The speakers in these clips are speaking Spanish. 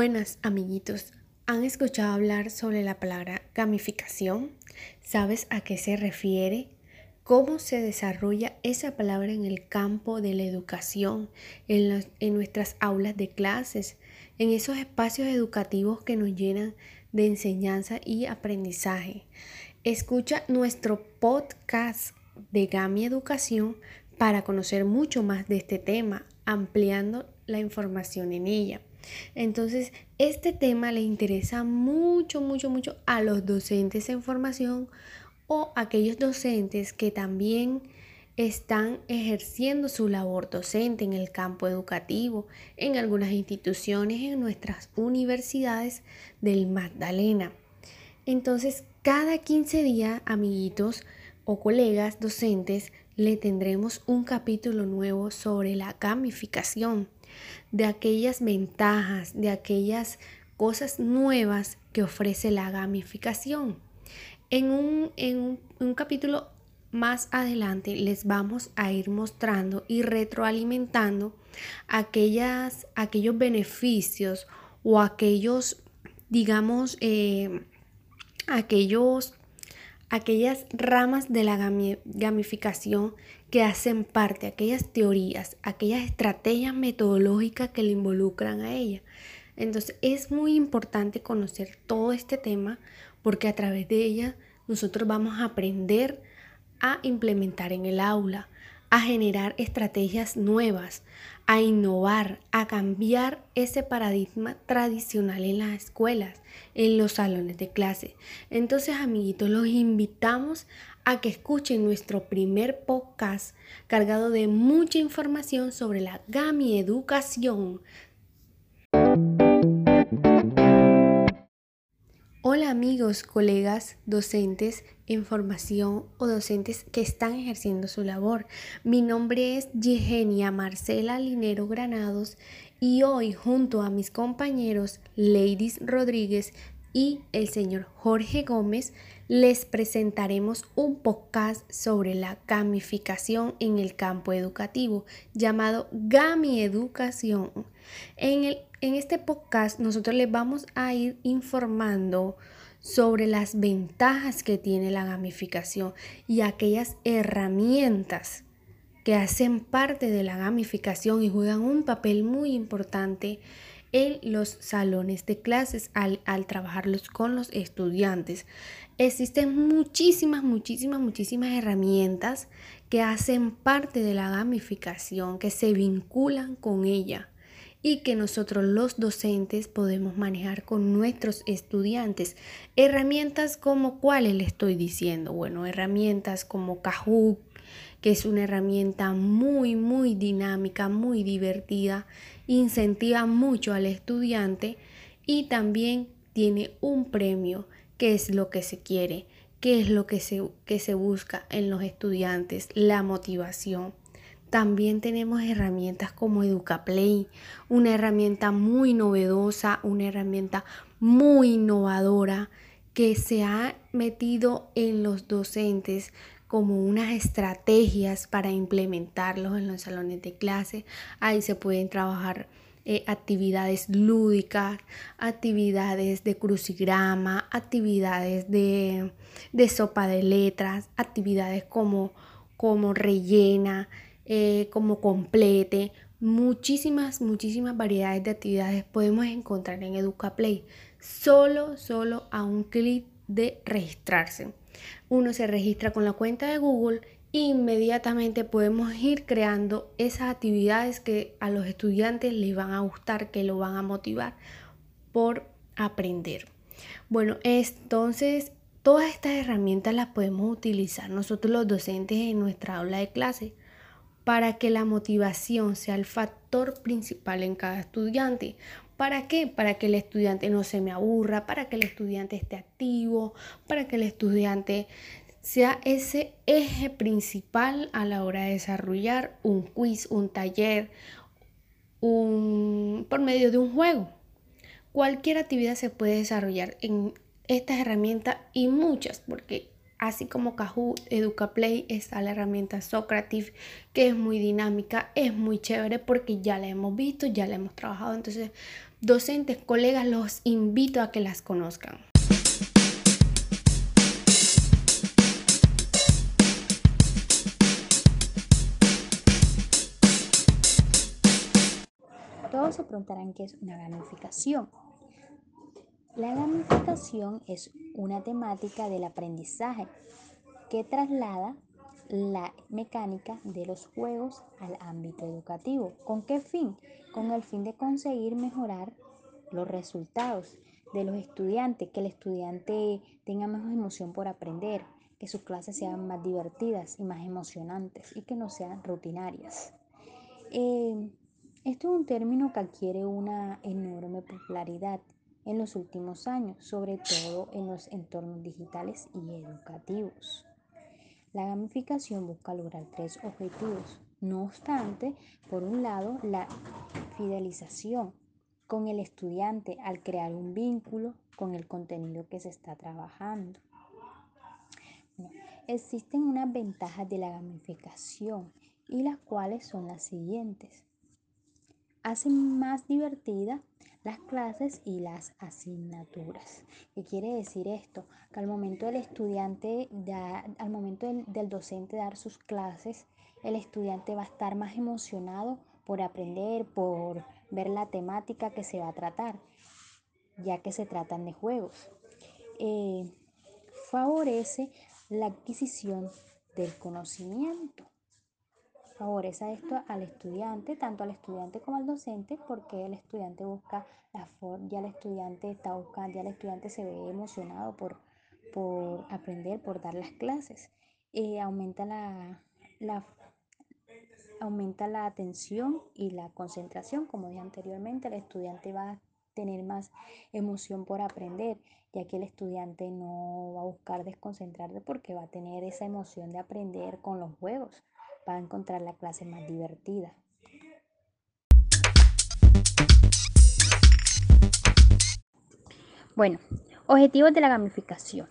Buenas amiguitos, ¿han escuchado hablar sobre la palabra gamificación? ¿Sabes a qué se refiere? ¿Cómo se desarrolla esa palabra en el campo de la educación, en, nuestras aulas de clases, en esos espacios educativos que nos llenan de enseñanza y aprendizaje? Escucha nuestro podcast de Gami Educación para conocer mucho más de este tema, ampliando la información en ella. Entonces, este tema le interesa mucho, mucho, mucho a los docentes en formación o aquellos docentes que también están ejerciendo su labor docente en el campo educativo, en algunas instituciones, en nuestras universidades del Magdalena. Entonces, cada 15 días, amiguitos o colegas docentes, le tendremos un capítulo nuevo sobre la gamificación de aquellas ventajas, de aquellas cosas nuevas que ofrece la gamificación. En un, en un, capítulo más adelante les vamos a ir mostrando y retroalimentando aquellas, aquellos beneficios o aquellos, digamos, eh, aquellos aquellas ramas de la gamificación que hacen parte, aquellas teorías, aquellas estrategias metodológicas que le involucran a ella. Entonces es muy importante conocer todo este tema porque a través de ella nosotros vamos a aprender a implementar en el aula, a generar estrategias nuevas, a innovar, a cambiar ese paradigma tradicional en las escuelas, en los salones de clase. Entonces, amiguitos, los invitamos a que escuchen nuestro primer podcast cargado de mucha información sobre la GAMI Educación. Hola amigos, colegas, docentes en formación o docentes que están ejerciendo su labor. Mi nombre es Yegenia Marcela Linero Granados y hoy junto a mis compañeros Ladies Rodríguez y el señor Jorge Gómez les presentaremos un podcast sobre la gamificación en el campo educativo llamado Gami Educación. En, el, en este podcast nosotros les vamos a ir informando sobre las ventajas que tiene la gamificación y aquellas herramientas que hacen parte de la gamificación y juegan un papel muy importante en los salones de clases al, al trabajarlos con los estudiantes. Existen muchísimas, muchísimas, muchísimas herramientas que hacen parte de la gamificación, que se vinculan con ella y que nosotros los docentes podemos manejar con nuestros estudiantes. Herramientas como cuáles le estoy diciendo. Bueno, herramientas como Kahoot, que es una herramienta muy, muy dinámica, muy divertida, incentiva mucho al estudiante y también tiene un premio, que es lo que se quiere, que es lo que se, que se busca en los estudiantes, la motivación. También tenemos herramientas como EducaPlay, una herramienta muy novedosa, una herramienta muy innovadora que se ha metido en los docentes como unas estrategias para implementarlos en los salones de clase. Ahí se pueden trabajar eh, actividades lúdicas, actividades de crucigrama, actividades de, sopa de letras, actividades como, como rellena, eh, como complete. Muchísimas, muchísimas variedades de actividades podemos encontrar en EducaPlay. Solo, solo a un clic de registrarse. Uno se registra con la cuenta de Google e inmediatamente podemos ir creando esas actividades que a los estudiantes les van a gustar, que lo van a motivar por aprender. Bueno, entonces todas estas herramientas las podemos utilizar nosotros los docentes en nuestra aula de clase para que la motivación sea el factor principal en cada estudiante. ¿Para qué? Para que el estudiante no se me aburra, para que el estudiante esté activo, para que el estudiante sea ese eje principal a la hora de desarrollar un quiz, un taller, un, por medio de un juego. Cualquier actividad se puede desarrollar en estas herramientas y muchas, porque Así como Kahoot, EducaPlay está la herramienta Socrative, que es muy dinámica, es muy chévere porque ya la hemos visto, ya la hemos trabajado. Entonces docentes, colegas, los invito a que las conozcan. Todos se preguntarán qué es una gamificación. La gamificación es una temática del aprendizaje que traslada la mecánica de los juegos al ámbito educativo. ¿Con qué fin? Con el fin de conseguir mejorar los resultados de los estudiantes, que el estudiante tenga más emoción por aprender, que sus clases sean más divertidas y más emocionantes y que no sean rutinarias. Eh, esto es un término que adquiere una enorme popularidad en los últimos años, sobre todo en los entornos digitales y educativos. La gamificación busca lograr tres objetivos. No obstante, por un lado, la fidelización con el estudiante al crear un vínculo con el contenido que se está trabajando. existen unas ventajas de la gamificación y las cuales son las siguientes hacen más divertida las clases y las asignaturas. ¿Qué quiere decir esto? Que al momento del estudiante, al momento del, del docente dar sus clases, el estudiante va a estar más emocionado por aprender, por ver la temática que se va a tratar, ya que se tratan de juegos. Eh, favorece la adquisición del conocimiento favorece esto al estudiante, tanto al estudiante como al docente, porque el estudiante busca la forma, ya el estudiante está buscando, ya el estudiante se ve emocionado por, por aprender, por dar las clases. Eh, aumenta la, la, aumenta la atención y la concentración, como dije anteriormente, el estudiante va a tener más emoción por aprender, ya que el estudiante no va a buscar desconcentrarse porque va a tener esa emoción de aprender con los juegos va a encontrar la clase más divertida. Bueno, objetivos de la gamificación.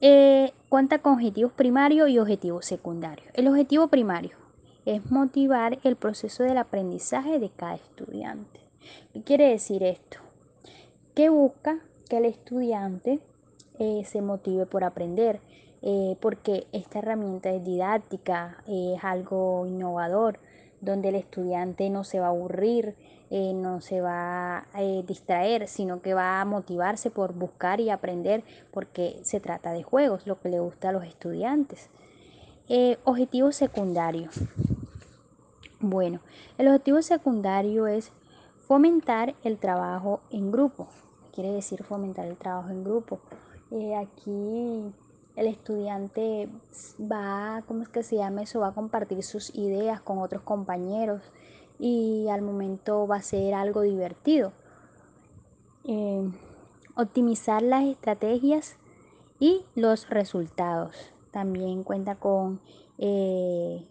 Eh, cuenta con objetivos primarios y objetivos secundarios. El objetivo primario es motivar el proceso del aprendizaje de cada estudiante. ¿Qué quiere decir esto? Que busca que el estudiante eh, se motive por aprender, eh, porque esta herramienta es didáctica, es algo innovador, donde el estudiante no se va a aburrir, eh, no se va a eh, distraer, sino que va a motivarse por buscar y aprender, porque se trata de juegos, lo que le gusta a los estudiantes. objetivo secundario. Bueno, el objetivo secundario es fomentar el trabajo en grupo. Quiere decir fomentar el trabajo en grupo. aquí el estudiante va, ¿cómo es que se llama eso? Va a compartir sus ideas con otros compañeros y al momento va a ser algo divertido. Eh, optimizar las estrategias y los resultados. También cuenta con eh,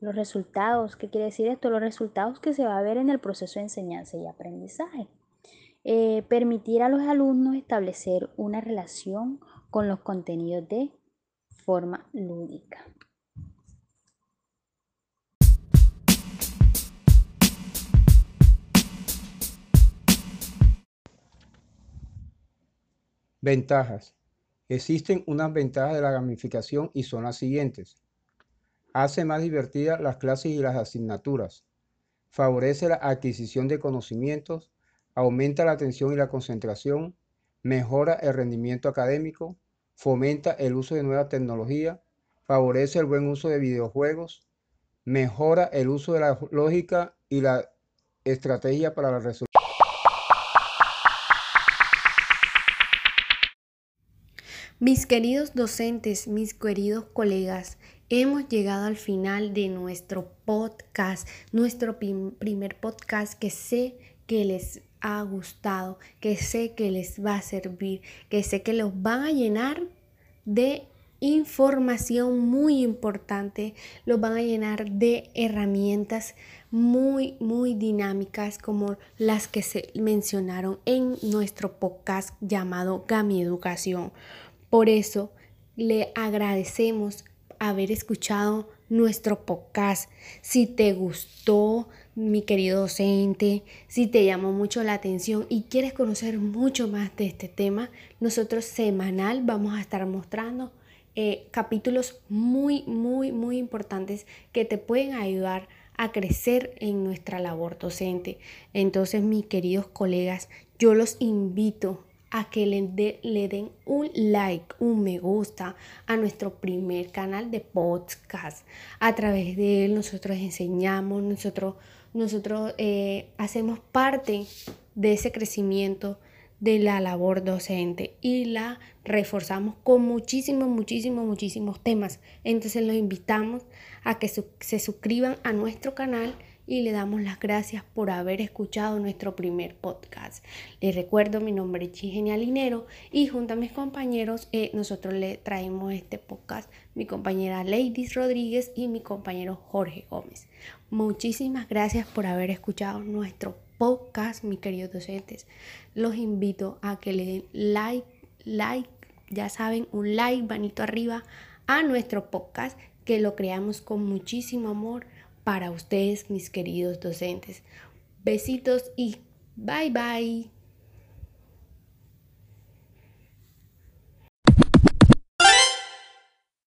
los resultados. ¿Qué quiere decir esto? Los resultados que se va a ver en el proceso de enseñanza y aprendizaje. Eh, permitir a los alumnos establecer una relación con los contenidos de forma lúdica. Ventajas. Existen unas ventajas de la gamificación y son las siguientes. Hace más divertidas las clases y las asignaturas. Favorece la adquisición de conocimientos. Aumenta la atención y la concentración mejora el rendimiento académico, fomenta el uso de nueva tecnología, favorece el buen uso de videojuegos, mejora el uso de la lógica y la estrategia para la resolución. Mis queridos docentes, mis queridos colegas, hemos llegado al final de nuestro podcast, nuestro primer podcast que sé que les ha gustado, que sé que les va a servir, que sé que los van a llenar de información muy importante, los van a llenar de herramientas muy, muy dinámicas como las que se mencionaron en nuestro podcast llamado Gami Educación. Por eso le agradecemos haber escuchado nuestro podcast. Si te gustó, mi querido docente, si te llamó mucho la atención y quieres conocer mucho más de este tema, nosotros semanal vamos a estar mostrando eh, capítulos muy, muy, muy importantes que te pueden ayudar a crecer en nuestra labor docente. Entonces, mis queridos colegas, yo los invito a que le, le, den un like, un me gusta a nuestro primer canal de podcast. A través de él nosotros enseñamos, nosotros, nosotros eh, hacemos parte de ese crecimiento de la labor docente y la reforzamos con muchísimos, muchísimos, muchísimos temas. Entonces los invitamos a que se suscriban a nuestro canal y le damos las gracias por haber escuchado nuestro primer podcast. Les recuerdo, mi nombre es Chigenia Linero y junto a mis compañeros eh, nosotros le traemos este podcast, mi compañera Ladies Rodríguez y mi compañero Jorge Gómez. Muchísimas gracias por haber escuchado nuestro podcast, mis queridos docentes. Los invito a que le den like, like, ya saben, un like, manito arriba a nuestro podcast, que lo creamos con muchísimo amor para ustedes, mis queridos docentes. Besitos y bye bye.